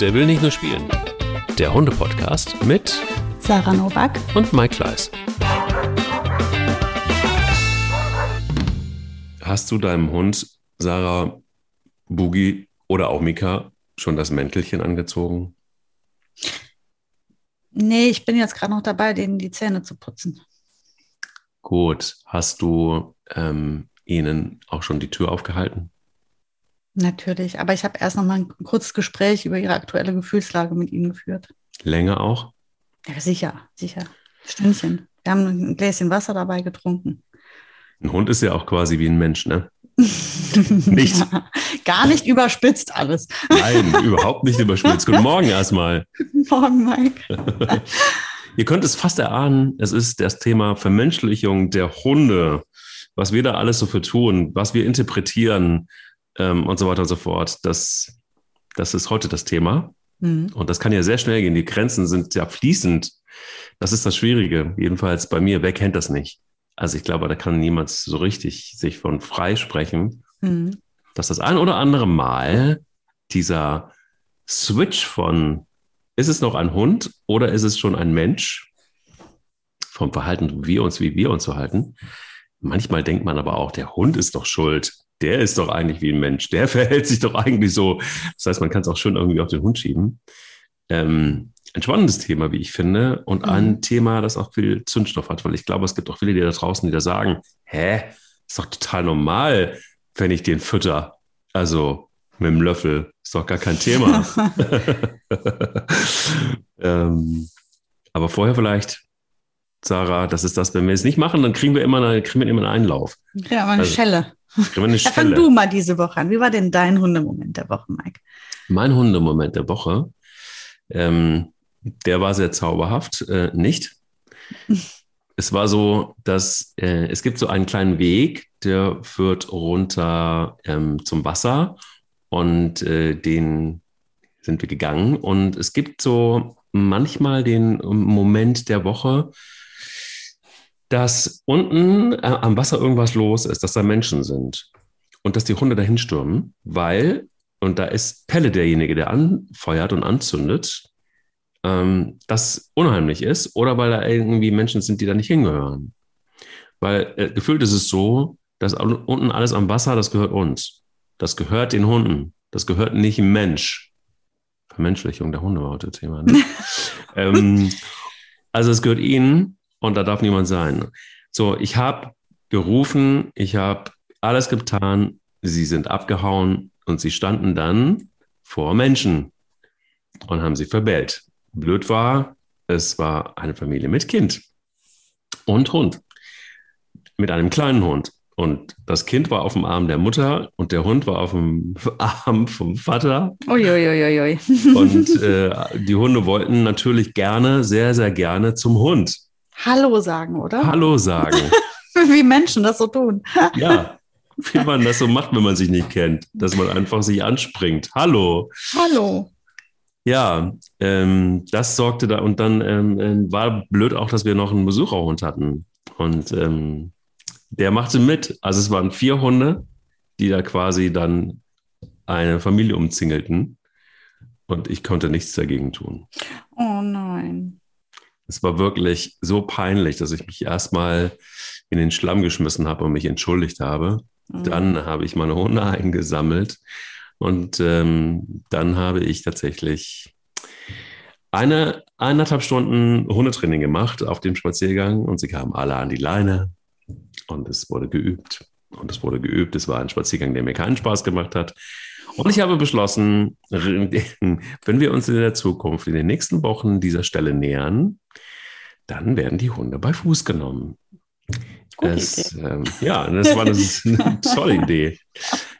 Der will nicht nur spielen. Der Hunde-Podcast mit Sarah Novak und Mike Kleiss. Hast du deinem Hund, Sarah, Boogie oder auch Mika, schon das Mäntelchen angezogen? Nee, ich bin jetzt gerade noch dabei, denen die Zähne zu putzen. Gut. Hast du ähm, ihnen auch schon die Tür aufgehalten? Natürlich, aber ich habe erst noch mal ein kurzes Gespräch über ihre aktuelle Gefühlslage mit ihnen geführt. Länger auch? Ja, sicher, sicher. Stündchen. Wir haben ein Gläschen Wasser dabei getrunken. Ein Hund ist ja auch quasi wie ein Mensch, ne? nicht. Ja, gar nicht überspitzt alles. Nein, überhaupt nicht überspitzt. Guten Morgen erstmal. Morgen, Mike. Ihr könnt es fast erahnen, es ist das Thema Vermenschlichung der Hunde, was wir da alles so für tun, was wir interpretieren ähm, und so weiter und so fort. Das, das ist heute das Thema. Mhm. Und das kann ja sehr schnell gehen. Die Grenzen sind ja fließend. Das ist das Schwierige. Jedenfalls bei mir, wer kennt das nicht? Also ich glaube, da kann niemand so richtig sich von frei sprechen, Mhm. dass das ein oder andere Mal dieser Switch von, ist es noch ein Hund oder ist es schon ein Mensch? Vom Verhalten, wie wir uns, wie wir uns verhalten. Manchmal denkt man aber auch, der Hund ist doch schuld. Der ist doch eigentlich wie ein Mensch. Der verhält sich doch eigentlich so. Das heißt, man kann es auch schön irgendwie auf den Hund schieben. Ähm, ein spannendes Thema, wie ich finde, und Mhm. ein Thema, das auch viel Zündstoff hat, weil ich glaube, es gibt auch viele, die da draußen, die da sagen, hä, ist doch total normal, wenn ich den fütter. Also mit dem Löffel, ist doch gar kein Thema. ähm, aber vorher vielleicht, Sarah, das ist das, wenn wir es nicht machen, dann kriegen wir immer, eine, kriegen wir immer einen Einlauf. Ja, mal eine Also, Schelle. Kriegen wir eine Ja, fang du mal diese Woche an. Wie war denn dein Hundemoment der Woche, Mike? Mein Hundemoment der Woche, ähm, der war sehr zauberhaft, äh, nicht. Es war so, dass äh, es gibt so einen kleinen Weg, der führt runter ähm, zum Wasser und äh, den sind wir gegangen. Und es gibt so manchmal den Moment der Woche, dass unten äh, am Wasser irgendwas los ist, dass da Menschen sind und dass die Hunde dahin stürmen, weil und da ist Pelle derjenige, der anfeuert und anzündet, ähm, das unheimlich ist oder weil da irgendwie Menschen sind, die da nicht hingehören. Weil äh, gefühlt ist es so, dass unten alles am Wasser, das gehört uns. Das gehört den Hunden. Das gehört nicht dem Mensch. Vermenschlichung der Hunde war heute Thema. Ne? ähm, also es gehört ihnen und da darf niemand sein. So, ich habe gerufen, ich habe alles getan, sie sind abgehauen und sie standen dann vor Menschen und haben sie verbellt. Blöd war, es war eine Familie mit Kind und Hund. Mit einem kleinen Hund. Und das Kind war auf dem Arm der Mutter und der Hund war auf dem Arm vom Vater. Uiuiuiui. Und äh, die Hunde wollten natürlich gerne, sehr, sehr gerne zum Hund. Hallo sagen, oder? Hallo sagen. Wie Menschen das so tun. Ja, wie man das so macht, wenn man sich nicht kennt. Dass man einfach sich anspringt. Hallo. Hallo. Ja, ähm, das sorgte da und dann ähm, äh, war blöd auch, dass wir noch einen Besucherhund hatten. Und ähm, der machte mit. Also es waren vier Hunde, die da quasi dann eine Familie umzingelten. Und ich konnte nichts dagegen tun. Oh nein. Es war wirklich so peinlich, dass ich mich erstmal in den Schlamm geschmissen habe und mich entschuldigt habe. Mhm. Dann habe ich meine Hunde eingesammelt und ähm, dann habe ich tatsächlich eine eineinhalb Stunden Hundetraining gemacht auf dem Spaziergang und sie kamen alle an die Leine und es wurde geübt. Und es wurde geübt. Es war ein Spaziergang, der mir keinen Spaß gemacht hat. Und ich habe beschlossen, wenn wir uns in der Zukunft, in den nächsten Wochen dieser Stelle nähern, dann werden die Hunde bei Fuß genommen. Es, ähm, ja, das war das ist eine tolle Idee.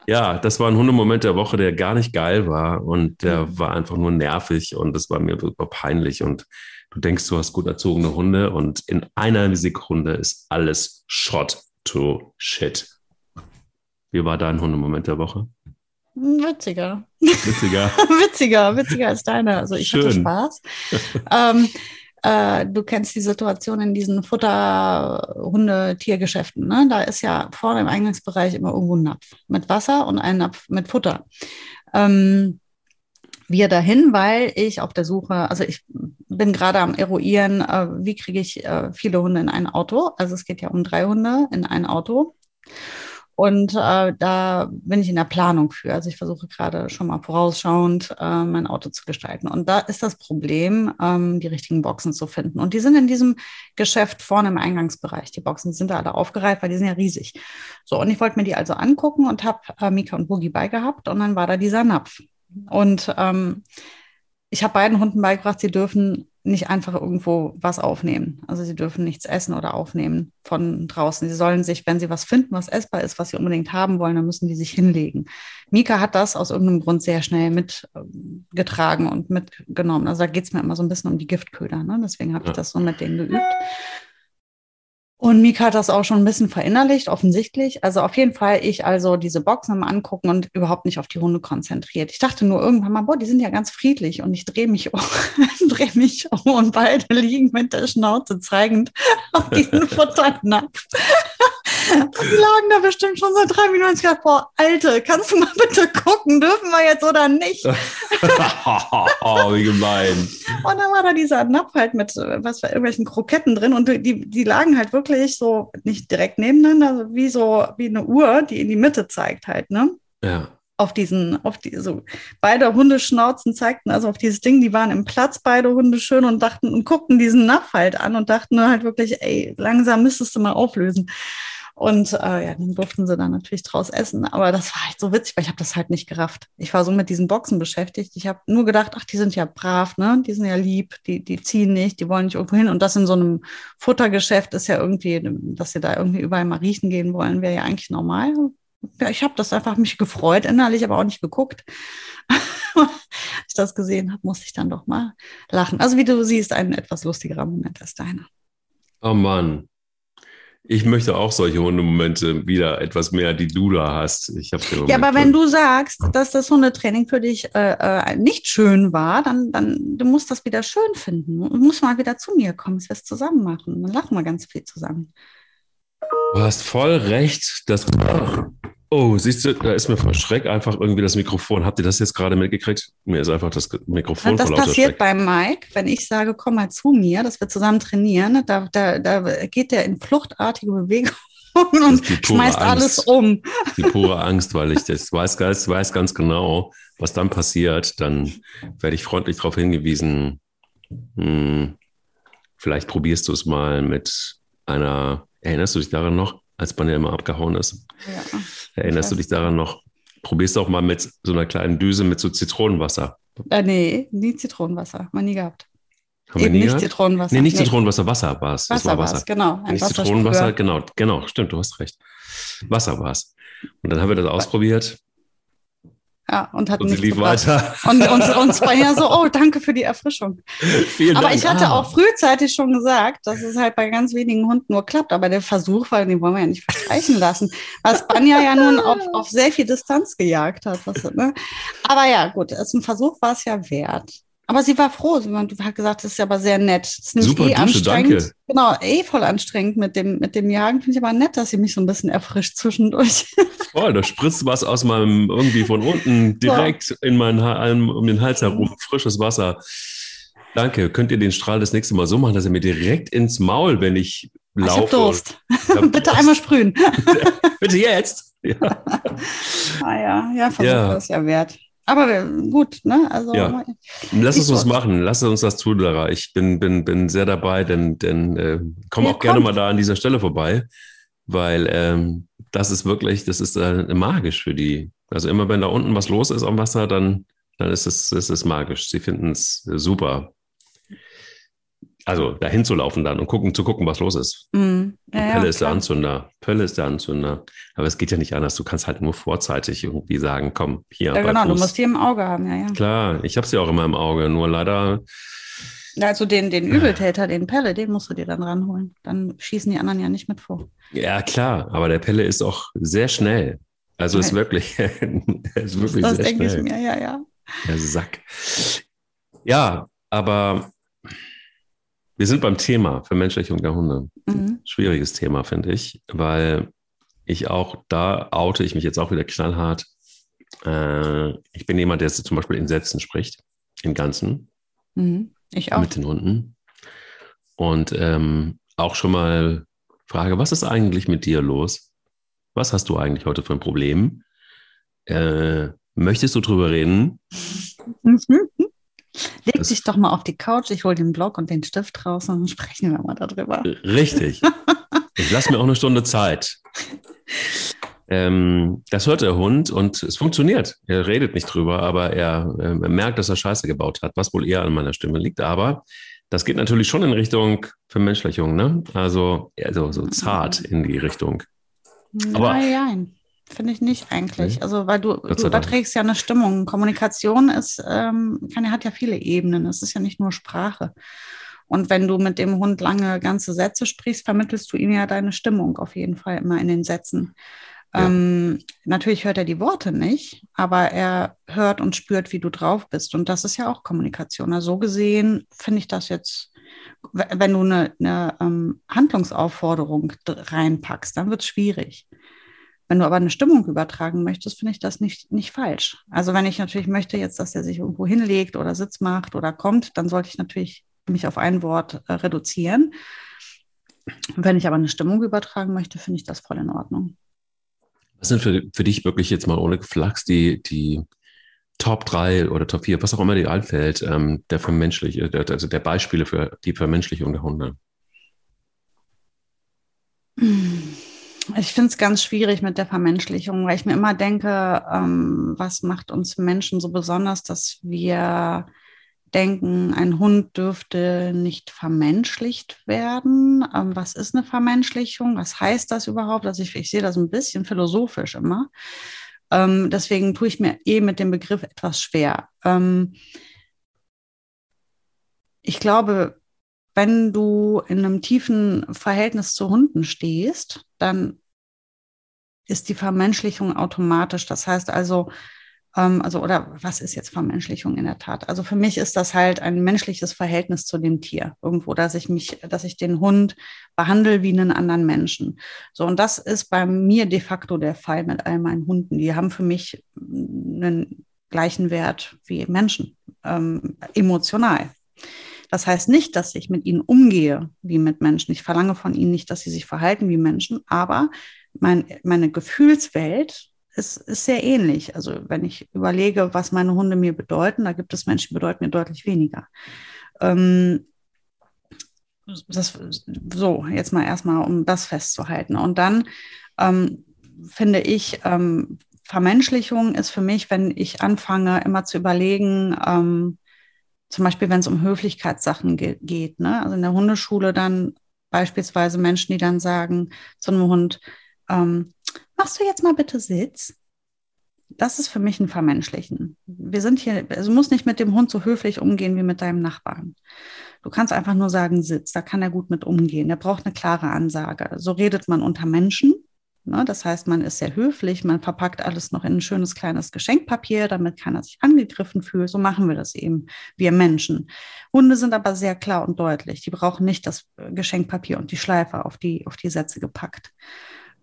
Ja, das war ein Hundemoment der Woche, der gar nicht geil war und der Mhm. war einfach nur nervig und das war mir super peinlich und du denkst, du hast gut erzogene Hunde und in einer Sekunde ist alles Shot to Shit. Wie war dein Hundemoment der Woche? Witziger. Witziger. witziger, witziger als deine. Also ich hatte Schön. Spaß. ähm, äh, du kennst die Situation in diesen Futter-Hunde-Tiergeschäften. Ne? Da ist ja vorne im Eingangsbereich immer irgendwo ein Napf mit Wasser und ein Napf mit Futter. Ähm, wir dahin, weil ich auf der Suche, also ich bin gerade am eruieren, äh, wie kriege ich äh, viele Hunde in ein Auto. Also es geht ja um drei Hunde in ein Auto. Und äh, da bin ich in der Planung für. Also ich versuche gerade schon mal vorausschauend äh, mein Auto zu gestalten. Und da ist das Problem, ähm, die richtigen Boxen zu finden. Und die sind in diesem Geschäft vorne im Eingangsbereich. Die Boxen sind da alle aufgereiht, weil die sind ja riesig. So, und ich wollte mir die also angucken und habe äh, Mika und Boogie beigehabt. Und dann war da dieser Napf. Und ähm, ich habe beiden Hunden beigebracht, sie dürfen nicht einfach irgendwo was aufnehmen. Also sie dürfen nichts essen oder aufnehmen von draußen. Sie sollen sich, wenn sie was finden, was essbar ist, was sie unbedingt haben wollen, dann müssen die sich hinlegen. Mika hat das aus irgendeinem Grund sehr schnell mitgetragen und mitgenommen. Also da geht es mir immer so ein bisschen um die Giftköder. Ne? Deswegen habe ich das so mit denen geübt. Und Mika hat das auch schon ein bisschen verinnerlicht, offensichtlich. Also auf jeden Fall ich also diese Boxen mal angucken und überhaupt nicht auf die Hunde konzentriert. Ich dachte nur irgendwann mal, boah, die sind ja ganz friedlich und ich drehe mich um, drehe mich um und beide liegen mit der Schnauze zeigend auf diesen Futternapf. Die lagen da bestimmt schon seit drei Minuten. Ich dachte, boah, Alte, kannst du mal bitte gucken, dürfen wir jetzt oder nicht? oh, wie gemein. Und dann war da dieser Napf halt mit was irgendwelchen Kroketten drin und die, die lagen halt wirklich so nicht direkt nebeneinander, wie so wie eine Uhr, die in die Mitte zeigt halt, ne? Ja auf diesen, auf die, so beide Hundeschnauzen zeigten also auf dieses Ding, die waren im Platz, beide Hunde schön und dachten und guckten diesen Napf halt an und dachten halt wirklich, ey, langsam müsstest du mal auflösen. Und äh, ja, dann durften sie dann natürlich draus essen. Aber das war halt so witzig, weil ich habe das halt nicht gerafft. Ich war so mit diesen Boxen beschäftigt. Ich habe nur gedacht, ach, die sind ja brav, ne? Die sind ja lieb, die, die ziehen nicht, die wollen nicht irgendwo hin. Und das in so einem Futtergeschäft ist ja irgendwie, dass sie da irgendwie überall mal riechen gehen wollen, wäre ja eigentlich normal. Ja, ich habe das einfach mich gefreut, innerlich aber auch nicht geguckt. Als ich das gesehen habe, musste ich dann doch mal lachen. Also wie du siehst, ein etwas lustigerer Moment als deiner. Oh Mann, ich möchte auch solche Hundemomente wieder etwas mehr, die du da hast. Ich ja, aber wenn du sagst, dass das Hundetraining für dich äh, äh, nicht schön war, dann, dann du musst das wieder schön finden. Du musst mal wieder zu mir kommen, dass wir es zusammen machen. Dann lachen wir ganz viel zusammen. Du hast voll recht. Das, Oh, siehst du, da ist mir vor Schreck einfach irgendwie das Mikrofon. Habt ihr das jetzt gerade mitgekriegt? Mir ist einfach das Mikrofon Das passiert bei Mike, wenn ich sage, komm mal zu mir, dass wir zusammen trainieren. Da, da, da geht der in fluchtartige Bewegungen und schmeißt Angst. alles um. Die pure Angst, weil ich das weiß, weiß ganz genau, was dann passiert. Dann werde ich freundlich darauf hingewiesen. Hm, vielleicht probierst du es mal mit einer, erinnerst du dich daran noch, als man ja immer abgehauen ist? Ja. Erinnerst du dich daran noch? Probierst du auch mal mit so einer kleinen Düse mit so Zitronenwasser. Äh, nee, nie Zitronenwasser. Mal nie gehabt. Haben Eben wir nie nicht gehabt? Zitronenwasser. Nee, nicht nee. Zitronenwasser, Wasser war es. Wasser, war es, genau. Ein nicht Zitronenwasser, genau, genau, stimmt, du hast recht. Wasser war es. Und dann haben wir das ausprobiert ja, und hat und sie lief gebracht. weiter. Und uns, uns war ja so, oh, danke für die Erfrischung. Vielen aber Dank. ich hatte ah. auch frühzeitig schon gesagt, dass es halt bei ganz wenigen Hunden nur klappt. Aber der Versuch, weil den wollen wir ja nicht verstreichen lassen, was Banja ja nun auf, auf sehr viel Distanz gejagt hat. Was, ne? Aber ja, gut, als ein Versuch war es ja wert. Aber sie war froh. Sie hat gesagt, das ist ja aber sehr nett. Das ist Super eh Dusche, anstrengend. danke. Genau, eh voll anstrengend mit dem, mit dem Jagen. Finde ich aber nett, dass sie mich so ein bisschen erfrischt zwischendurch. Voll, da spritzt was aus meinem, irgendwie von unten direkt so. in meinen, um den Hals herum. Frisches Wasser. Danke. Könnt ihr den Strahl das nächste Mal so machen, dass er mir direkt ins Maul, wenn ich laufe? Ich hab Durst. Ich hab Bitte Durst. einmal sprühen. Bitte jetzt. Ja. ah ja, ja, Versuch ja. ist ja wert. Aber gut, ne? Also, ja. Lass uns das machen, lass uns das tun, Lara. Ich bin, bin, bin sehr dabei, denn, denn äh, komm auch gerne mal da an dieser Stelle vorbei, weil ähm, das ist wirklich, das ist äh, magisch für die. Also immer wenn da unten was los ist am Wasser, dann, dann ist es, ist es magisch. Sie finden es super also dahin zu laufen dann und gucken, zu gucken, was los ist. Mm. Ja, Pelle ja, ist der Anzünder. Pelle ist der Anzünder. Aber es geht ja nicht anders. Du kannst halt nur vorzeitig irgendwie sagen, komm, hier. Ja, genau, du musst die im Auge haben, ja, ja. Klar, ich habe sie auch immer im Auge, nur leider. Also den, den Übeltäter, den Pelle, den musst du dir dann ranholen. Dann schießen die anderen ja nicht mit vor. Ja, klar, aber der Pelle ist auch sehr schnell. Also ist wirklich, ist wirklich das sehr denke schnell. ich mir, ja, ja. Der Sack. Ja, aber wir sind beim Thema Vermenschlichung der Hunde. Mhm. Schwieriges Thema, finde ich, weil ich auch, da oute ich mich jetzt auch wieder knallhart. Äh, ich bin jemand, der zum Beispiel in Sätzen spricht. im Ganzen. Mhm. Ich auch. Mit den Hunden. Und ähm, auch schon mal Frage, was ist eigentlich mit dir los? Was hast du eigentlich heute für ein Problem? Äh, möchtest du drüber reden? Leg das dich doch mal auf die Couch, ich hole den Block und den Stift raus und dann sprechen wir mal darüber. Richtig. ich lasse mir auch eine Stunde Zeit. Ähm, das hört der Hund und es funktioniert. Er redet nicht drüber, aber er, äh, er, merkt, dass er Scheiße gebaut hat, was wohl eher an meiner Stimme liegt. Aber das geht natürlich schon in Richtung Vermenschlichung, ne? Also, also so zart in die Richtung. Aber, nein, finde ich nicht eigentlich. Nee? Also, weil du, du überträgst ja eine Stimmung. Kommunikation ist, ähm, kann, hat ja viele Ebenen. Es ist ja nicht nur Sprache. Und wenn du mit dem Hund lange ganze Sätze sprichst, vermittelst du ihm ja deine Stimmung auf jeden Fall immer in den Sätzen. Ja. Ähm, natürlich hört er die Worte nicht, aber er hört und spürt, wie du drauf bist. Und das ist ja auch Kommunikation. Also so gesehen finde ich das jetzt, wenn du eine, eine ähm, Handlungsaufforderung reinpackst, dann wird es schwierig. Wenn du aber eine Stimmung übertragen möchtest, finde ich das nicht, nicht falsch. Also wenn ich natürlich möchte jetzt, dass er sich irgendwo hinlegt oder Sitz macht oder kommt, dann sollte ich natürlich mich auf ein Wort äh, reduzieren. Wenn ich aber eine Stimmung übertragen möchte, finde ich das voll in Ordnung. Was sind für, für dich wirklich jetzt mal ohne Flachs die, die Top 3 oder Top 4, was auch immer dir einfällt, ähm, der Vermenschlich, also der Beispiele für die Vermenschlichung der Hunde? Ich finde es ganz schwierig mit der Vermenschlichung, weil ich mir immer denke, ähm, was macht uns Menschen so besonders, dass wir denken, ein Hund dürfte nicht vermenschlicht werden. Ähm, was ist eine Vermenschlichung? Was heißt das überhaupt? Also ich, ich sehe das ein bisschen philosophisch immer. Ähm, deswegen tue ich mir eh mit dem Begriff etwas schwer. Ähm, ich glaube, wenn du in einem tiefen Verhältnis zu Hunden stehst, dann ist die Vermenschlichung automatisch. Das heißt also, ähm, also, oder was ist jetzt Vermenschlichung in der Tat? Also für mich ist das halt ein menschliches Verhältnis zu dem Tier irgendwo, dass ich mich, dass ich den Hund behandle wie einen anderen Menschen. So, und das ist bei mir de facto der Fall mit all meinen Hunden. Die haben für mich einen gleichen Wert wie Menschen, ähm, emotional. Das heißt nicht, dass ich mit ihnen umgehe wie mit Menschen. Ich verlange von ihnen nicht, dass sie sich verhalten wie Menschen, aber mein, meine Gefühlswelt ist, ist sehr ähnlich. Also wenn ich überlege, was meine Hunde mir bedeuten, da gibt es Menschen, die bedeuten mir deutlich weniger. Ähm, das, so, jetzt mal erstmal, um das festzuhalten. Und dann ähm, finde ich, ähm, Vermenschlichung ist für mich, wenn ich anfange, immer zu überlegen, ähm, zum Beispiel, wenn es um Höflichkeitssachen ge geht. Ne? Also in der Hundeschule dann beispielsweise Menschen, die dann sagen zu einem Hund, ähm, machst du jetzt mal bitte Sitz? Das ist für mich ein Vermenschlichen. Wir sind hier, also du musst nicht mit dem Hund so höflich umgehen wie mit deinem Nachbarn. Du kannst einfach nur sagen, Sitz, da kann er gut mit umgehen. Er braucht eine klare Ansage. So redet man unter Menschen. Ne? Das heißt, man ist sehr höflich, man verpackt alles noch in ein schönes kleines Geschenkpapier, damit keiner sich angegriffen fühlt. So machen wir das eben, wir Menschen. Hunde sind aber sehr klar und deutlich. Die brauchen nicht das Geschenkpapier und die Schleife auf die, auf die Sätze gepackt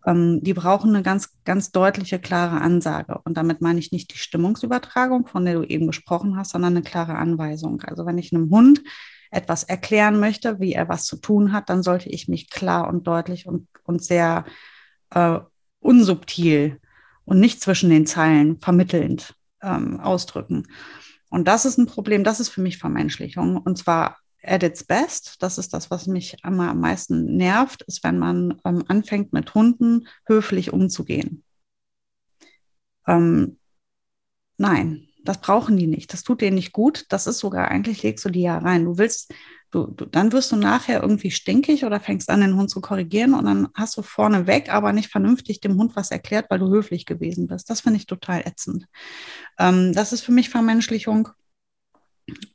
ähm, die brauchen eine ganz, ganz deutliche, klare Ansage. Und damit meine ich nicht die Stimmungsübertragung, von der du eben gesprochen hast, sondern eine klare Anweisung. Also wenn ich einem Hund etwas erklären möchte, wie er was zu tun hat, dann sollte ich mich klar und deutlich und, und sehr äh, unsubtil und nicht zwischen den Zeilen vermittelnd ähm, ausdrücken. Und das ist ein Problem, das ist für mich Vermenschlichung. Und zwar at its best, das ist das, was mich immer am meisten nervt, ist, wenn man ähm, anfängt, mit Hunden höflich umzugehen. Ähm, nein, das brauchen die nicht. Das tut denen nicht gut. Das ist sogar, eigentlich legst du die ja rein. Du willst, du, du, dann wirst du nachher irgendwie stinkig oder fängst an, den Hund zu korrigieren und dann hast du vorne weg, aber nicht vernünftig dem Hund was erklärt, weil du höflich gewesen bist. Das finde ich total ätzend. Ähm, das ist für mich Vermenschlichung.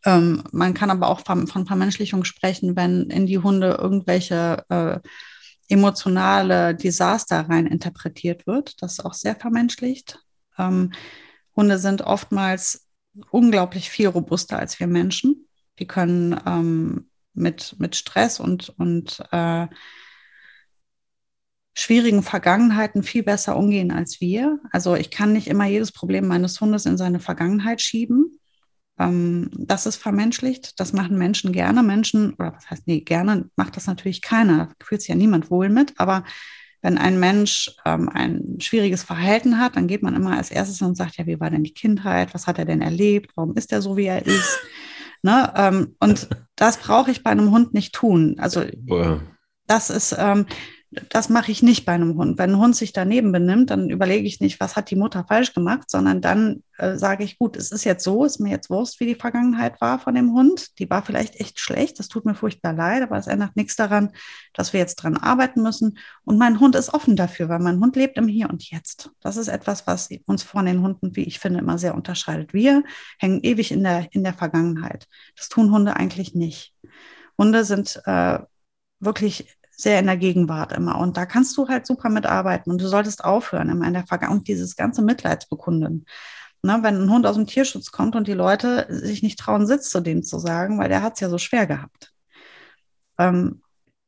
Ähm, man kann aber auch von, von Vermenschlichung sprechen, wenn in die Hunde irgendwelche äh, emotionale Desaster rein interpretiert wird. Das ist auch sehr vermenschlicht. Ähm, Hunde sind oftmals unglaublich viel robuster als wir Menschen. Die können ähm, mit, mit Stress und, und äh, schwierigen Vergangenheiten viel besser umgehen als wir. Also ich kann nicht immer jedes Problem meines Hundes in seine Vergangenheit schieben. Ähm, das ist vermenschlicht, das machen Menschen gerne. Menschen, oder was heißt, nee, gerne macht das natürlich keiner, da fühlt sich ja niemand wohl mit, aber wenn ein Mensch ähm, ein schwieriges Verhalten hat, dann geht man immer als erstes und sagt, ja, wie war denn die Kindheit? Was hat er denn erlebt? Warum ist er so, wie er ist? Ne? Ähm, und das brauche ich bei einem Hund nicht tun. Also das ist, ähm, das mache ich nicht bei einem Hund. Wenn ein Hund sich daneben benimmt, dann überlege ich nicht, was hat die Mutter falsch gemacht, sondern dann äh, sage ich, gut, es ist jetzt so, ist mir jetzt Wurst, wie die Vergangenheit war von dem Hund. Die war vielleicht echt schlecht, das tut mir furchtbar leid, aber es ändert nichts daran, dass wir jetzt dran arbeiten müssen. Und mein Hund ist offen dafür, weil mein Hund lebt im Hier und Jetzt. Das ist etwas, was uns von den Hunden, wie ich finde, immer sehr unterscheidet. Wir hängen ewig in der, in der Vergangenheit. Das tun Hunde eigentlich nicht. Hunde sind äh, wirklich sehr in der Gegenwart immer. Und da kannst du halt super mitarbeiten und du solltest aufhören, immer in der Vergangenheit dieses ganze Mitleidsbekunden. Ne, wenn ein Hund aus dem Tierschutz kommt und die Leute sich nicht trauen, Sitz zu dem zu sagen, weil der hat es ja so schwer gehabt. Ähm,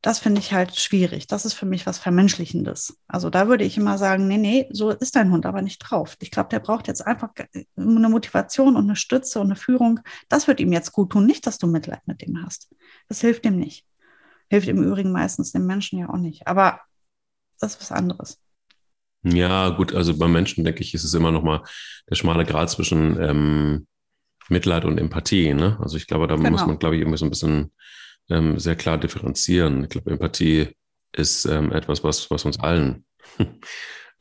das finde ich halt schwierig. Das ist für mich was Vermenschlichendes. Also da würde ich immer sagen, nee, nee, so ist dein Hund aber nicht drauf. Ich glaube, der braucht jetzt einfach eine Motivation und eine Stütze und eine Führung. Das wird ihm jetzt gut tun, nicht, dass du Mitleid mit dem hast. Das hilft ihm nicht. Hilft im Übrigen meistens dem Menschen ja auch nicht. Aber das ist was anderes. Ja, gut, also beim Menschen, denke ich, ist es immer noch mal der schmale Grad zwischen ähm, Mitleid und Empathie. Ne? Also ich glaube, da genau. muss man, glaube ich, irgendwie so ein bisschen ähm, sehr klar differenzieren. Ich glaube, Empathie ist ähm, etwas, was, was uns allen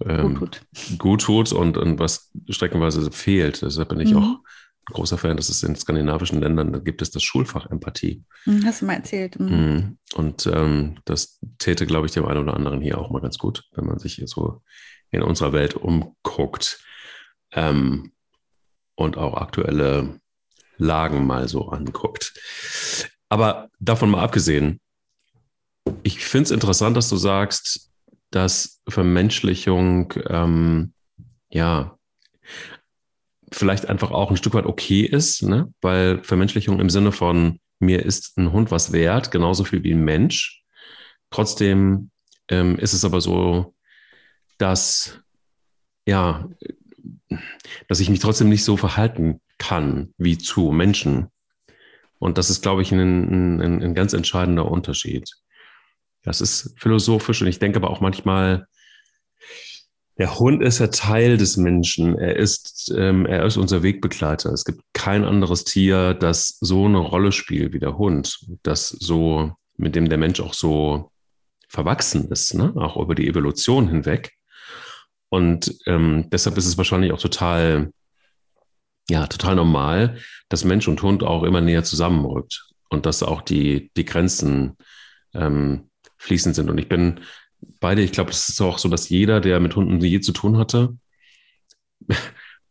ähm, gut tut, gut tut und, und was streckenweise fehlt. Deshalb bin ich mhm. auch großer Fan, dass es in skandinavischen Ländern, da gibt es das Schulfach Empathie. Hm, hast du mal erzählt. Mhm. Und ähm, das täte, glaube ich, dem einen oder anderen hier auch mal ganz gut, wenn man sich hier so in unserer Welt umguckt ähm, und auch aktuelle Lagen mal so anguckt. Aber davon mal abgesehen, ich finde es interessant, dass du sagst, dass Vermenschlichung ähm, ja vielleicht einfach auch ein Stück weit okay ist, ne? weil Vermenschlichung im Sinne von mir ist ein Hund was wert, genauso viel wie ein Mensch. Trotzdem ähm, ist es aber so, dass ja, dass ich mich trotzdem nicht so verhalten kann wie zu Menschen. Und das ist, glaube ich, ein, ein, ein ganz entscheidender Unterschied. Das ist philosophisch und ich denke aber auch manchmal, der Hund ist ja Teil des Menschen. Er ist, ähm, er ist unser Wegbegleiter. Es gibt kein anderes Tier, das so eine Rolle spielt wie der Hund, das so, mit dem der Mensch auch so verwachsen ist, ne? auch über die Evolution hinweg. Und ähm, deshalb ist es wahrscheinlich auch total, ja, total normal, dass Mensch und Hund auch immer näher zusammenrückt und dass auch die, die Grenzen ähm, fließend sind. Und ich bin beide, ich glaube, es ist auch so, dass jeder, der mit Hunden je zu tun hatte,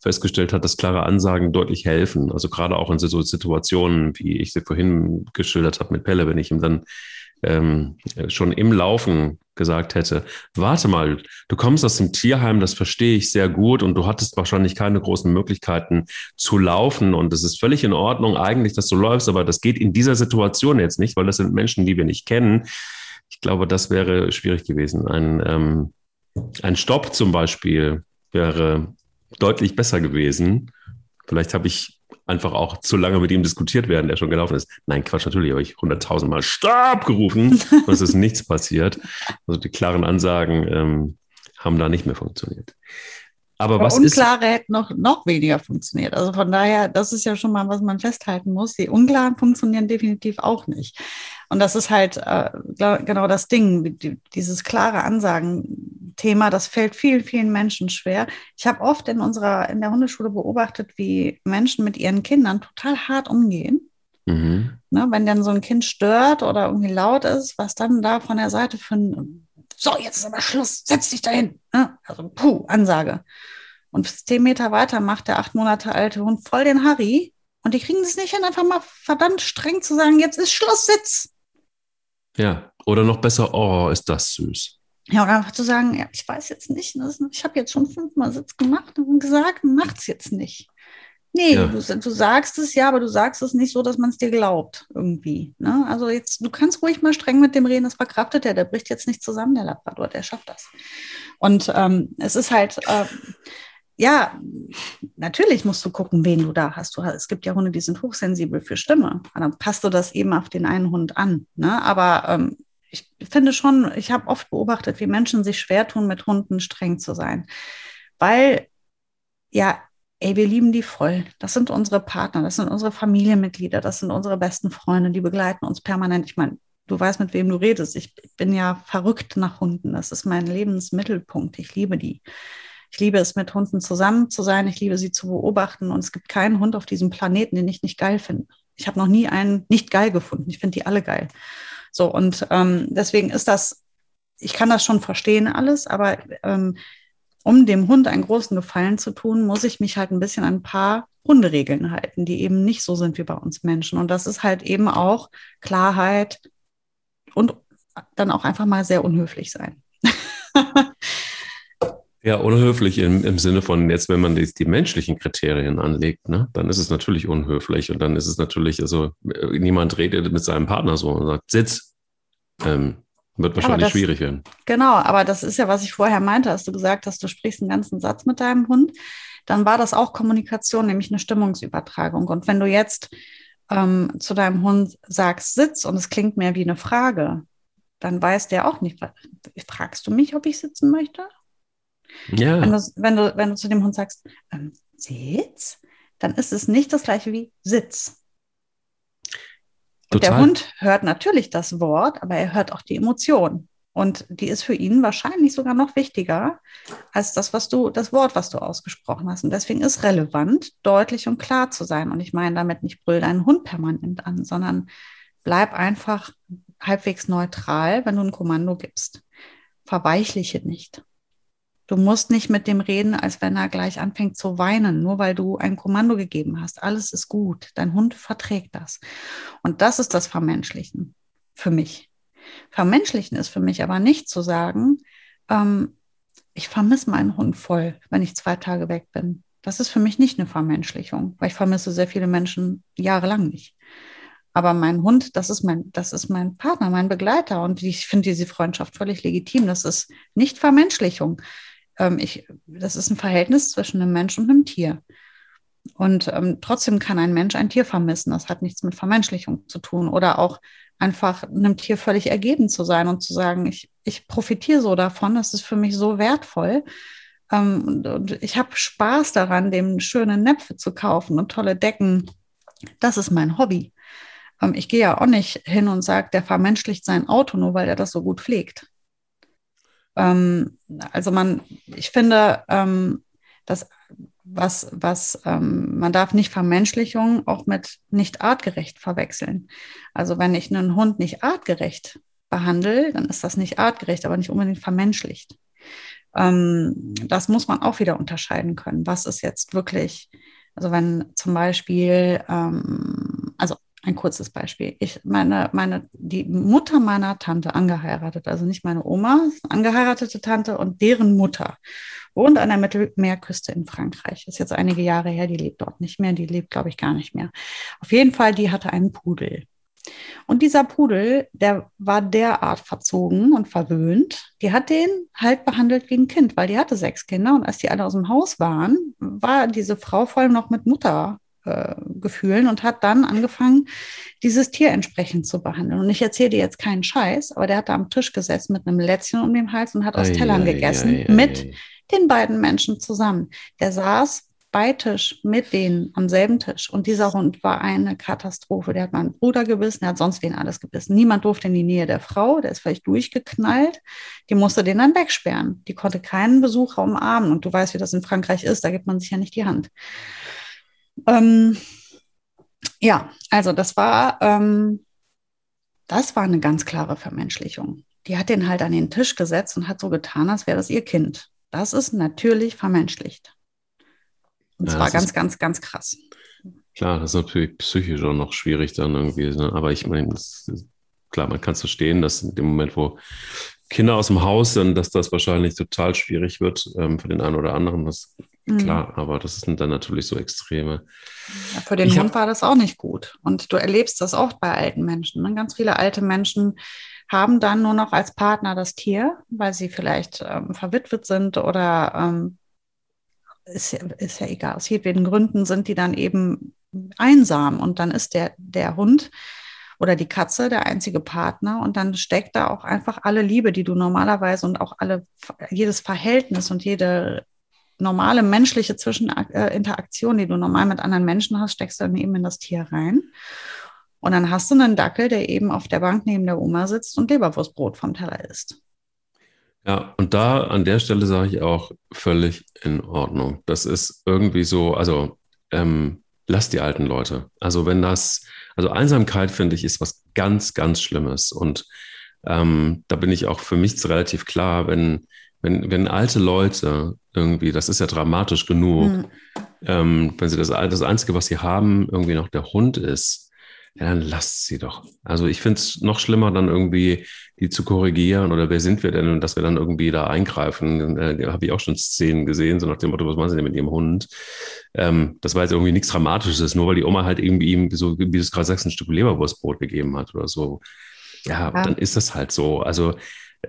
festgestellt hat, dass klare Ansagen deutlich helfen. Also gerade auch in so Situationen, wie ich sie vorhin geschildert habe mit Pelle, wenn ich ihm dann ähm, schon im Laufen gesagt hätte, warte mal, du kommst aus dem Tierheim, das verstehe ich sehr gut und du hattest wahrscheinlich keine großen Möglichkeiten zu laufen und es ist völlig in Ordnung eigentlich, dass du läufst, aber das geht in dieser Situation jetzt nicht, weil das sind Menschen, die wir nicht kennen. Ich glaube, das wäre schwierig gewesen. Ein, ähm, ein Stopp zum Beispiel wäre deutlich besser gewesen. Vielleicht habe ich einfach auch zu lange mit ihm diskutiert werden, der schon gelaufen ist. Nein, Quatsch, natürlich habe ich hunderttausend Mal Stopp gerufen und es ist nichts passiert. Also die klaren Ansagen ähm, haben da nicht mehr funktioniert. Aber, Aber was Unklare ist, hätten noch, noch weniger funktioniert. Also von daher, das ist ja schon mal, was man festhalten muss. Die Unklaren funktionieren definitiv auch nicht. Und das ist halt äh, genau das Ding, dieses klare Ansagen-Thema, das fällt vielen, vielen Menschen schwer. Ich habe oft in unserer, in der Hundeschule beobachtet, wie Menschen mit ihren Kindern total hart umgehen. Mhm. Ne, wenn dann so ein Kind stört oder irgendwie laut ist, was dann da von der Seite für ein, so, jetzt ist aber Schluss, setz dich dahin. Ne? Also, puh, Ansage. Und zehn Meter weiter macht der acht Monate alte Hund voll den Harry. Und die kriegen es nicht hin, einfach mal verdammt streng zu sagen, jetzt ist Schluss, sitz. Ja, oder noch besser, oh, ist das süß. Ja, oder einfach zu sagen, ja, ich weiß jetzt nicht, ich habe jetzt schon fünfmal Sitz gemacht und gesagt, macht's jetzt nicht. Nee, ja. du, du, sagst es ja, aber du sagst es nicht so, dass man es dir glaubt, irgendwie. Ne? Also jetzt, du kannst ruhig mal streng mit dem reden, das verkraftet er, der bricht jetzt nicht zusammen, der Labrador, der schafft das. Und ähm, es ist halt, äh, ja, natürlich musst du gucken, wen du da hast. Du, es gibt ja Hunde, die sind hochsensibel für Stimme. Dann passt du das eben auf den einen Hund an. Ne? Aber ähm, ich finde schon, ich habe oft beobachtet, wie Menschen sich schwer tun, mit Hunden streng zu sein. Weil, ja, ey, wir lieben die voll. Das sind unsere Partner, das sind unsere Familienmitglieder, das sind unsere besten Freunde, die begleiten uns permanent. Ich meine, du weißt, mit wem du redest. Ich bin ja verrückt nach Hunden. Das ist mein Lebensmittelpunkt. Ich liebe die. Ich liebe es, mit Hunden zusammen zu sein. Ich liebe sie zu beobachten. Und es gibt keinen Hund auf diesem Planeten, den ich nicht geil finde. Ich habe noch nie einen nicht geil gefunden. Ich finde die alle geil. So, und ähm, deswegen ist das, ich kann das schon verstehen alles, aber ähm, um dem Hund einen großen Gefallen zu tun, muss ich mich halt ein bisschen an ein paar Hunderegeln halten, die eben nicht so sind wie bei uns Menschen. Und das ist halt eben auch Klarheit und dann auch einfach mal sehr unhöflich sein. Ja, unhöflich im, im Sinne von jetzt, wenn man die, die menschlichen Kriterien anlegt, ne, dann ist es natürlich unhöflich und dann ist es natürlich, also äh, niemand redet mit seinem Partner so und sagt, Sitz, ähm, wird wahrscheinlich das, schwierig werden. Genau, aber das ist ja, was ich vorher meinte, hast du gesagt hast, du sprichst einen ganzen Satz mit deinem Hund, dann war das auch Kommunikation, nämlich eine Stimmungsübertragung. Und wenn du jetzt ähm, zu deinem Hund sagst, Sitz und es klingt mehr wie eine Frage, dann weiß der auch nicht, fragst du mich, ob ich sitzen möchte? Ja. Wenn du, wenn du, wenn du zu dem Hund sagst, ähm, Sitz, dann ist es nicht das gleiche wie Sitz. Und der Hund hört natürlich das Wort, aber er hört auch die Emotion. Und die ist für ihn wahrscheinlich sogar noch wichtiger als das, was du, das Wort, was du ausgesprochen hast. Und deswegen ist relevant, deutlich und klar zu sein. Und ich meine damit nicht brüll deinen Hund permanent an, sondern bleib einfach halbwegs neutral, wenn du ein Kommando gibst. Verweichliche nicht. Du musst nicht mit dem reden, als wenn er gleich anfängt zu weinen, nur weil du ein Kommando gegeben hast. Alles ist gut. Dein Hund verträgt das. Und das ist das Vermenschlichen für mich. Vermenschlichen ist für mich aber nicht zu sagen, ähm, ich vermisse meinen Hund voll, wenn ich zwei Tage weg bin. Das ist für mich nicht eine Vermenschlichung, weil ich vermisse sehr viele Menschen jahrelang nicht. Aber mein Hund, das ist mein, das ist mein Partner, mein Begleiter. Und ich finde diese Freundschaft völlig legitim. Das ist nicht Vermenschlichung ähm, ich, das ist ein Verhältnis zwischen einem Mensch und einem Tier. Und ähm, trotzdem kann ein Mensch ein Tier vermissen. Das hat nichts mit Vermenschlichung zu tun. Oder auch einfach einem Tier völlig ergeben zu sein und zu sagen, ich, ich profitiere so davon, das ist für mich so wertvoll. Ähm, und, und, ich habe Spaß daran, dem schöne Näpfe zu kaufen und tolle Decken. Das ist mein Hobby. Ähm, ich gehe ja auch nicht hin und sage, der vermenschlicht sein Auto, nur weil er das so gut pflegt. Ähm, also man, ich finde, ähm, dass was, was ähm, man darf nicht Vermenschlichung auch mit nicht artgerecht verwechseln. Also wenn ich einen Hund nicht artgerecht behandle, dann ist das nicht artgerecht, aber nicht unbedingt vermenschlicht. Ähm, das muss man auch wieder unterscheiden können. Was ist jetzt wirklich, also wenn zum Beispiel, ähm, also ein kurzes Beispiel. Ich, meine, meine, die Mutter meiner Tante angeheiratet, also nicht meine Oma, angeheiratete Tante und deren Mutter wohnt an der Mittelmeerküste in Frankreich. Ist jetzt einige Jahre her, die lebt dort nicht mehr, die lebt, glaube ich, gar nicht mehr. Auf jeden Fall, die hatte einen Pudel. Und dieser Pudel, der war derart verzogen und verwöhnt, die hat den halt behandelt wie ein Kind, weil die hatte sechs Kinder und als die alle aus dem Haus waren, war diese Frau voll noch mit Mutter äh, Gefühlen und hat dann angefangen, dieses Tier entsprechend zu behandeln. Und ich erzähle dir jetzt keinen Scheiß, aber der hat da am Tisch gesessen mit einem Lätzchen um den Hals und hat aus ei, Tellern ei, gegessen ei, mit den beiden Menschen zusammen. Der saß bei Tisch mit denen am selben Tisch. Und dieser Hund war eine Katastrophe. Der hat meinen Bruder gebissen, der hat sonst wen alles gebissen. Niemand durfte in die Nähe der Frau, der ist vielleicht durchgeknallt. Die musste den dann wegsperren. Die konnte keinen Besucher umarmen. Und du weißt, wie das in Frankreich ist, da gibt man sich ja nicht die Hand. Ähm, ja, also das war, ähm, das war eine ganz klare Vermenschlichung. Die hat den halt an den Tisch gesetzt und hat so getan, als wäre das ihr Kind. Das ist natürlich vermenschlicht. Und ja, zwar ganz, ganz, ganz krass. Klar, das ist natürlich psychisch auch noch schwierig dann irgendwie. Ne? Aber ich meine, klar, man kann es verstehen, dass in dem Moment, wo Kinder aus dem Haus sind, dass das wahrscheinlich total schwierig wird ähm, für den einen oder anderen. Das Mhm. Klar, aber das sind dann natürlich so Extreme. Ja, für den ich Hund war das auch nicht gut. Und du erlebst das auch bei alten Menschen. Ne? Ganz viele alte Menschen haben dann nur noch als Partner das Tier, weil sie vielleicht ähm, verwitwet sind oder ähm, ist ja, ist ja egal, aus jedweden Gründen sind die dann eben einsam und dann ist der, der Hund oder die Katze der einzige Partner und dann steckt da auch einfach alle Liebe, die du normalerweise und auch alle, jedes Verhältnis und jede normale menschliche Zwischeninteraktion, die du normal mit anderen Menschen hast, steckst du dann eben in das Tier rein. Und dann hast du einen Dackel, der eben auf der Bank neben der Oma sitzt und Leberwurstbrot vom Teller isst. Ja, und da an der Stelle sage ich auch völlig in Ordnung. Das ist irgendwie so, also ähm, lass die alten Leute. Also wenn das, also Einsamkeit finde ich ist was ganz, ganz Schlimmes. Und ähm, da bin ich auch für mich relativ klar, wenn, wenn, wenn alte Leute irgendwie, das ist ja dramatisch genug, mhm. ähm, wenn sie das, das Einzige, was sie haben, irgendwie noch der Hund ist, ja, dann lasst sie doch. Also ich finde es noch schlimmer, dann irgendwie die zu korrigieren oder wer sind wir denn und dass wir dann irgendwie da eingreifen. Äh, Habe ich auch schon Szenen gesehen, so nach dem Motto, was machen sie denn mit ihrem Hund? Ähm, das war jetzt irgendwie nichts Dramatisches, nur weil die Oma halt irgendwie ihm so, wie du es gerade sagst, ein Stück Leberwurstbrot gegeben hat oder so. Ja, ja, dann ist das halt so. Also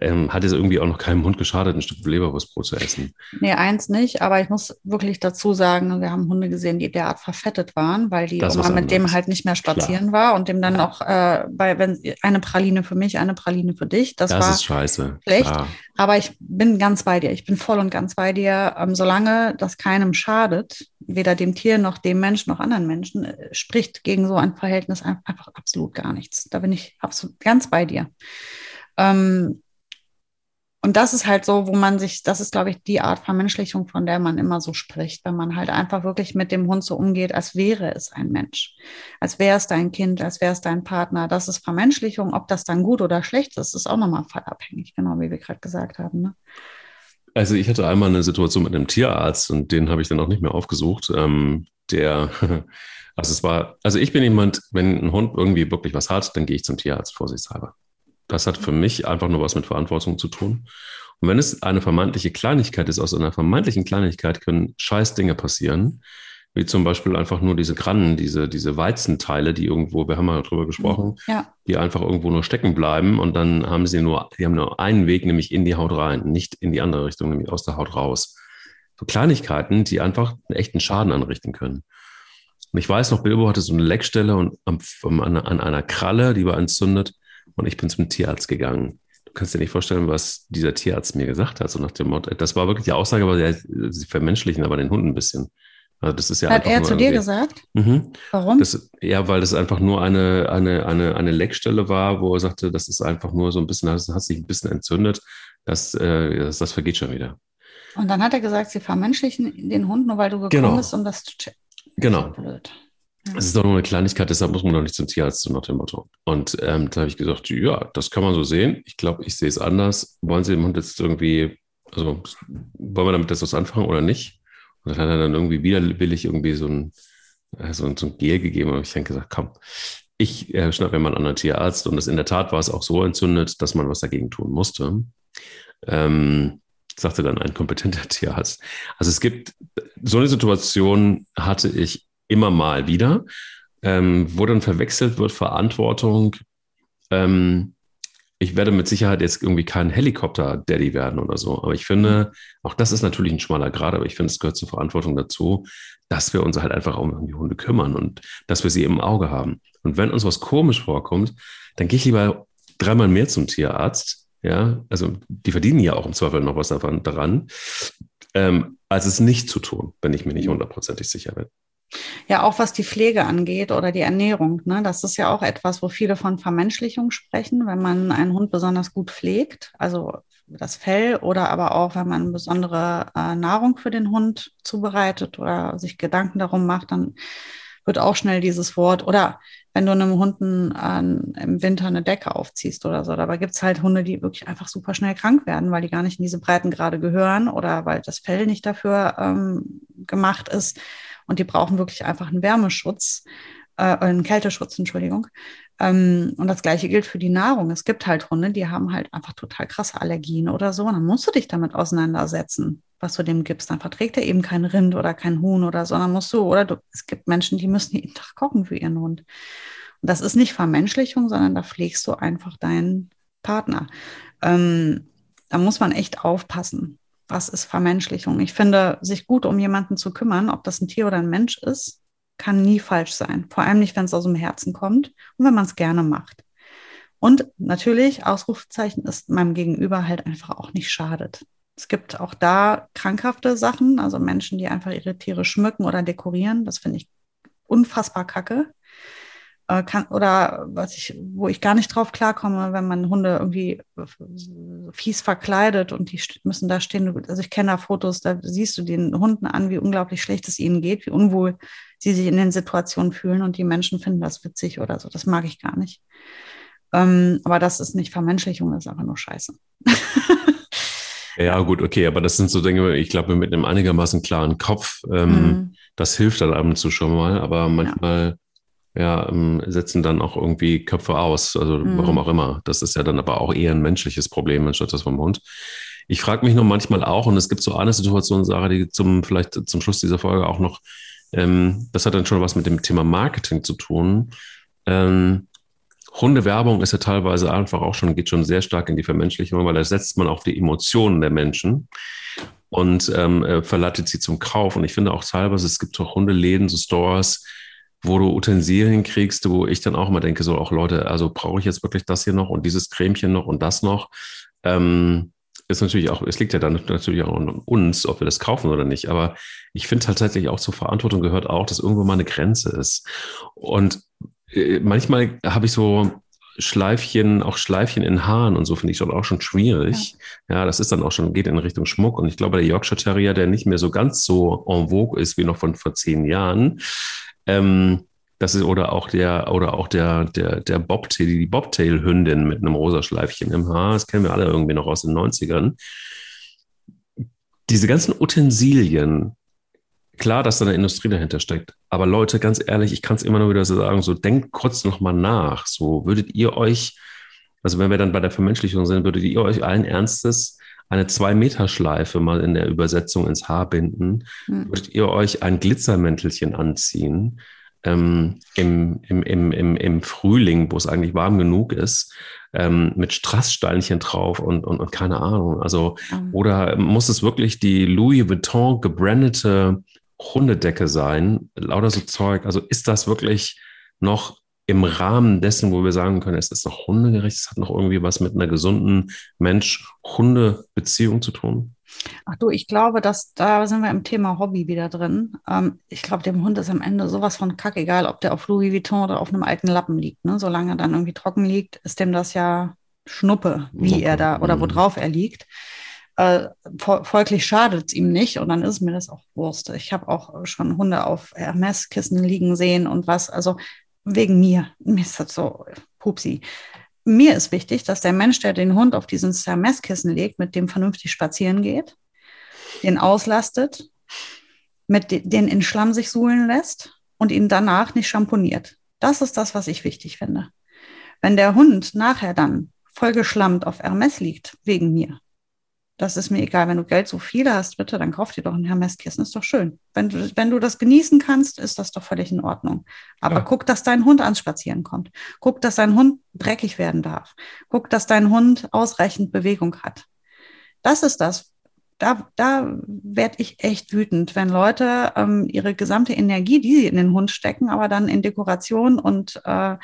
ähm, hat es irgendwie auch noch keinem Hund geschadet, ein Stück Leberwurstbrot zu essen. Nee, eins nicht, aber ich muss wirklich dazu sagen, wir haben Hunde gesehen, die derart verfettet waren, weil die Oma mit dem halt nicht mehr spazieren Klar. war und dem dann auch äh, bei, wenn eine Praline für mich, eine Praline für dich. Das, das war ist scheiße. Schlecht. Klar. Aber ich bin ganz bei dir. Ich bin voll und ganz bei dir. Ähm, solange das keinem schadet, weder dem Tier noch dem Menschen noch anderen Menschen, äh, spricht gegen so ein Verhältnis einfach absolut gar nichts. Da bin ich absolut ganz bei dir. Ähm, und das ist halt so, wo man sich, das ist, glaube ich, die Art Vermenschlichung, von der man immer so spricht, wenn man halt einfach wirklich mit dem Hund so umgeht, als wäre es ein Mensch, als wäre es dein Kind, als wäre es dein Partner. Das ist Vermenschlichung. Ob das dann gut oder schlecht ist, ist auch nochmal fallabhängig, genau wie wir gerade gesagt haben. Ne? Also ich hatte einmal eine Situation mit einem Tierarzt und den habe ich dann auch nicht mehr aufgesucht. Ähm, der, also es war, also ich bin jemand, wenn ein Hund irgendwie wirklich was hat, dann gehe ich zum Tierarzt vorsichtshalber. Das hat für mich einfach nur was mit Verantwortung zu tun. Und wenn es eine vermeintliche Kleinigkeit ist, aus einer vermeintlichen Kleinigkeit können scheiß Dinge passieren, wie zum Beispiel einfach nur diese Grannen, diese, diese Weizenteile, die irgendwo, wir haben ja darüber gesprochen, ja. die einfach irgendwo nur stecken bleiben und dann haben sie nur, die haben nur einen Weg, nämlich in die Haut rein, nicht in die andere Richtung, nämlich aus der Haut raus. So Kleinigkeiten, die einfach einen echten Schaden anrichten können. Und ich weiß noch, Bilbo hatte so eine Leckstelle und an, an einer Kralle, die war entzündet und ich bin zum Tierarzt gegangen. Du kannst dir nicht vorstellen, was dieser Tierarzt mir gesagt hat, so nach dem Motto. Das war wirklich die Aussage, aber sie vermenschlichen aber den Hund ein bisschen. Also das ist ja Hat er zu dir gesagt? Mhm. Warum? Das, ja, weil das einfach nur eine, eine, eine, eine Leckstelle war, wo er sagte, das ist einfach nur so ein bisschen, das hat sich ein bisschen entzündet, das, äh, das, das vergeht schon wieder. Und dann hat er gesagt, sie vermenschlichen den Hund, nur weil du gekommen genau. bist, um das zu checken. Genau. blöd. Es ist doch nur eine Kleinigkeit, deshalb muss man doch nicht zum Tierarzt, so nach dem Motto. Und ähm, da habe ich gesagt, ja, das kann man so sehen. Ich glaube, ich sehe es anders. Wollen Sie dem Hund jetzt irgendwie, also wollen wir damit das was anfangen oder nicht? Und dann hat er dann irgendwie widerwillig irgendwie so ein, äh, so, ein, so ein Gel gegeben. Und ich habe gesagt, komm, ich äh, schnappe mir mal einen anderen Tierarzt. Und das in der Tat war es auch so entzündet, dass man was dagegen tun musste. Ähm, sagte dann ein kompetenter Tierarzt. Also es gibt, so eine Situation hatte ich immer mal wieder, ähm, wo dann verwechselt wird Verantwortung. Ähm, ich werde mit Sicherheit jetzt irgendwie kein Helikopter-Daddy werden oder so. Aber ich finde, auch das ist natürlich ein schmaler Grad, aber ich finde, es gehört zur Verantwortung dazu, dass wir uns halt einfach um die Hunde kümmern und dass wir sie im Auge haben. Und wenn uns was komisch vorkommt, dann gehe ich lieber dreimal mehr zum Tierarzt. Ja, also die verdienen ja auch im Zweifel noch was davon, daran, ähm, als es nicht zu tun, wenn ich mir nicht hundertprozentig sicher bin. Ja, auch was die Pflege angeht oder die Ernährung. Ne? Das ist ja auch etwas, wo viele von Vermenschlichung sprechen, wenn man einen Hund besonders gut pflegt, also das Fell oder aber auch, wenn man besondere äh, Nahrung für den Hund zubereitet oder sich Gedanken darum macht, dann wird auch schnell dieses Wort oder wenn du einem Hunden äh, im Winter eine Decke aufziehst oder so. Dabei gibt es halt Hunde, die wirklich einfach super schnell krank werden, weil die gar nicht in diese Breitengrade gehören oder weil das Fell nicht dafür ähm, gemacht ist und die brauchen wirklich einfach einen Wärmeschutz, äh, einen Kälteschutz, Entschuldigung. Ähm, und das gleiche gilt für die Nahrung. Es gibt halt Hunde, die haben halt einfach total krasse Allergien oder so. Und dann musst du dich damit auseinandersetzen, was du dem gibst. Dann verträgt er eben kein Rind oder kein Huhn oder so. Dann musst du, oder du, es gibt Menschen, die müssen jeden Tag kochen für ihren Hund. Und das ist nicht Vermenschlichung, sondern da pflegst du einfach deinen Partner. Ähm, da muss man echt aufpassen. Was ist Vermenschlichung? Ich finde, sich gut um jemanden zu kümmern, ob das ein Tier oder ein Mensch ist, kann nie falsch sein. Vor allem nicht, wenn es aus dem Herzen kommt und wenn man es gerne macht. Und natürlich, Ausrufezeichen ist meinem Gegenüber halt einfach auch nicht schadet. Es gibt auch da krankhafte Sachen, also Menschen, die einfach ihre Tiere schmücken oder dekorieren. Das finde ich unfassbar kacke. Äh, kann, oder was ich, wo ich gar nicht drauf klarkomme, wenn man Hunde irgendwie fies verkleidet und die müssen da stehen. Also ich kenne da Fotos, da siehst du den Hunden an, wie unglaublich schlecht es ihnen geht, wie unwohl sie sich in den Situationen fühlen und die Menschen finden das witzig oder so. Das mag ich gar nicht. Ähm, aber das ist nicht Vermenschlichung, das ist einfach nur Scheiße. ja, gut, okay, aber das sind so Dinge, ich glaube, mit einem einigermaßen klaren Kopf, ähm, mhm. das hilft dann ab und zu schon mal, aber manchmal ja, ähm, setzen dann auch irgendwie Köpfe aus, also mhm. warum auch immer. Das ist ja dann aber auch eher ein menschliches Problem anstatt das vom Hund. Ich frage mich nur manchmal auch, und es gibt so eine Situation, Sarah, die zum vielleicht zum Schluss dieser Folge auch noch, ähm, das hat dann schon was mit dem Thema Marketing zu tun. Ähm, Hundewerbung ist ja teilweise einfach auch schon, geht schon sehr stark in die Vermenschlichung, weil da setzt man auf die Emotionen der Menschen und ähm, äh, verleitet sie zum Kauf. Und ich finde auch teilweise, es gibt auch Hundeläden, so Stores, wo du Utensilien kriegst, wo ich dann auch immer denke, so auch Leute, also brauche ich jetzt wirklich das hier noch und dieses Cremchen noch und das noch? Ähm, ist natürlich auch, es liegt ja dann natürlich auch an uns, ob wir das kaufen oder nicht. Aber ich finde tatsächlich auch zur Verantwortung gehört auch, dass irgendwo mal eine Grenze ist. Und äh, manchmal habe ich so Schleifchen, auch Schleifchen in Haaren und so finde ich schon auch schon schwierig. Ja. ja. das ist dann auch schon, geht in Richtung Schmuck. Und ich glaube, der Yorkshire Terrier, der nicht mehr so ganz so en vogue ist wie noch von vor zehn Jahren, ähm, das ist, oder auch der, oder auch der, der, der Bobtail, die Bobtail-Hündin mit einem rosa Schleifchen im Haar, das kennen wir alle irgendwie noch aus den 90ern. Diese ganzen Utensilien, klar, dass da eine Industrie dahinter steckt. Aber Leute, ganz ehrlich, ich kann es immer nur wieder so sagen, so denkt kurz nochmal nach. So würdet ihr euch, also wenn wir dann bei der Vermenschlichung sind, würdet ihr euch allen Ernstes eine Zwei-Meter-Schleife mal in der Übersetzung ins Haar binden? Hm. Würdet ihr euch ein Glitzermäntelchen anziehen? Ähm, im, im, im, im, im Frühling, wo es eigentlich warm genug ist, ähm, mit Strasssteinchen drauf und, und, und keine Ahnung. Also, mhm. oder muss es wirklich die Louis Vuitton gebrandete Hundedecke sein, lauter so Zeug. Also ist das wirklich noch im Rahmen dessen, wo wir sagen können, es ist noch hundegerecht, es hat noch irgendwie was mit einer gesunden Mensch-Hunde-Beziehung zu tun? Ach du, ich glaube, dass da sind wir im Thema Hobby wieder drin. Ähm, ich glaube, dem Hund ist am Ende sowas von kack egal, ob der auf Louis Vuitton oder auf einem alten Lappen liegt. Ne? Solange er dann irgendwie trocken liegt, ist dem das ja Schnuppe, wie er da oder mhm. worauf er liegt. Äh, folglich schadet es ihm nicht und dann ist mir das auch Wurst. Ich habe auch schon Hunde auf Hermes-Kissen liegen sehen und was, also wegen mir. Mir ist das so pupsi. Mir ist wichtig, dass der Mensch, der den Hund auf diesen Hermes-Kissen legt, mit dem vernünftig spazieren geht, den auslastet, mit den in Schlamm sich suhlen lässt und ihn danach nicht schamponiert. Das ist das, was ich wichtig finde. Wenn der Hund nachher dann vollgeschlammt auf Hermes liegt, wegen mir, das ist mir egal. Wenn du Geld so viele hast, bitte, dann kauf dir doch ein Hermes-Kissen. Ist doch schön. Wenn du, wenn du das genießen kannst, ist das doch völlig in Ordnung. Aber ja. guck, dass dein Hund ans Spazieren kommt. Guck, dass dein Hund dreckig werden darf. Guck, dass dein Hund ausreichend Bewegung hat. Das ist das. Da, da werde ich echt wütend, wenn Leute ähm, ihre gesamte Energie, die sie in den Hund stecken, aber dann in Dekoration und äh,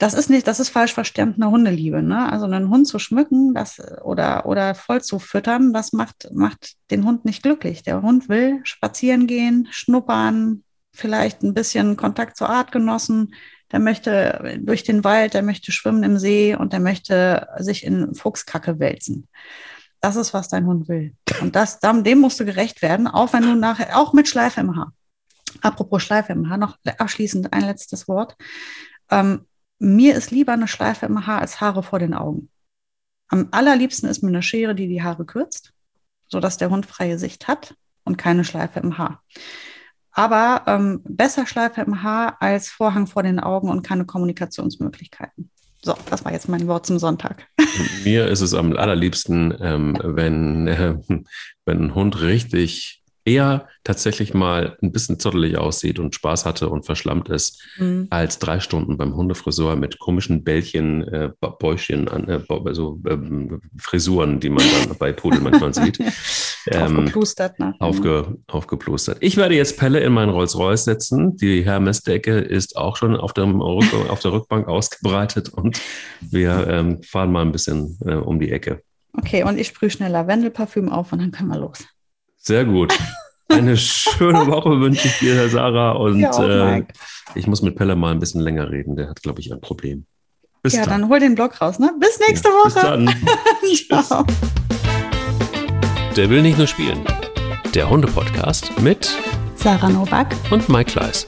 das ist nicht, das ist falsch verstandene Hundeliebe. Ne? Also einen Hund zu schmücken das, oder, oder voll zu füttern, das macht, macht den Hund nicht glücklich. Der Hund will spazieren gehen, schnuppern, vielleicht ein bisschen Kontakt zur Artgenossen. Der möchte durch den Wald, der möchte schwimmen im See und der möchte sich in Fuchskacke wälzen. Das ist, was dein Hund will. Und das, dem musst du gerecht werden, auch wenn du nachher, auch mit Schleife im Haar. Apropos Schleife im Haar, noch abschließend ein letztes Wort. Ähm, mir ist lieber eine Schleife im Haar als Haare vor den Augen. Am allerliebsten ist mir eine Schere, die die Haare kürzt, sodass der Hund freie Sicht hat und keine Schleife im Haar. Aber ähm, besser Schleife im Haar als Vorhang vor den Augen und keine Kommunikationsmöglichkeiten. So, das war jetzt mein Wort zum Sonntag. Mir ist es am allerliebsten, ähm, wenn, äh, wenn ein Hund richtig eher tatsächlich mal ein bisschen zottelig aussieht und Spaß hatte und verschlammt ist, mhm. als drei Stunden beim Hundefriseur mit komischen Bällchen, äh, Bäuchchen, an, äh, so ähm, Frisuren, die man dann bei Pudel manchmal sieht. Ähm, aufgeplustert, ne? Aufge, aufgeplustert. Ich werde jetzt Pelle in meinen Rolls-Royce setzen. Die Hermes-Decke ist auch schon auf, dem Rück auf der Rückbank ausgebreitet und wir ähm, fahren mal ein bisschen äh, um die Ecke. Okay, und ich sprühe schnell Lavendelparfüm auf und dann können wir los. Sehr gut. Eine schöne Woche wünsche ich dir, Herr Sarah. Und ja, äh, ich muss mit Pelle mal ein bisschen länger reden. Der hat, glaube ich, ein Problem. Bis ja, dann. dann hol den Blog raus. Ne? Bis nächste ja, Woche. Bis dann. Ciao. Der will nicht nur spielen. Der Hunde-Podcast mit Sarah Novak und Mike Kleiss.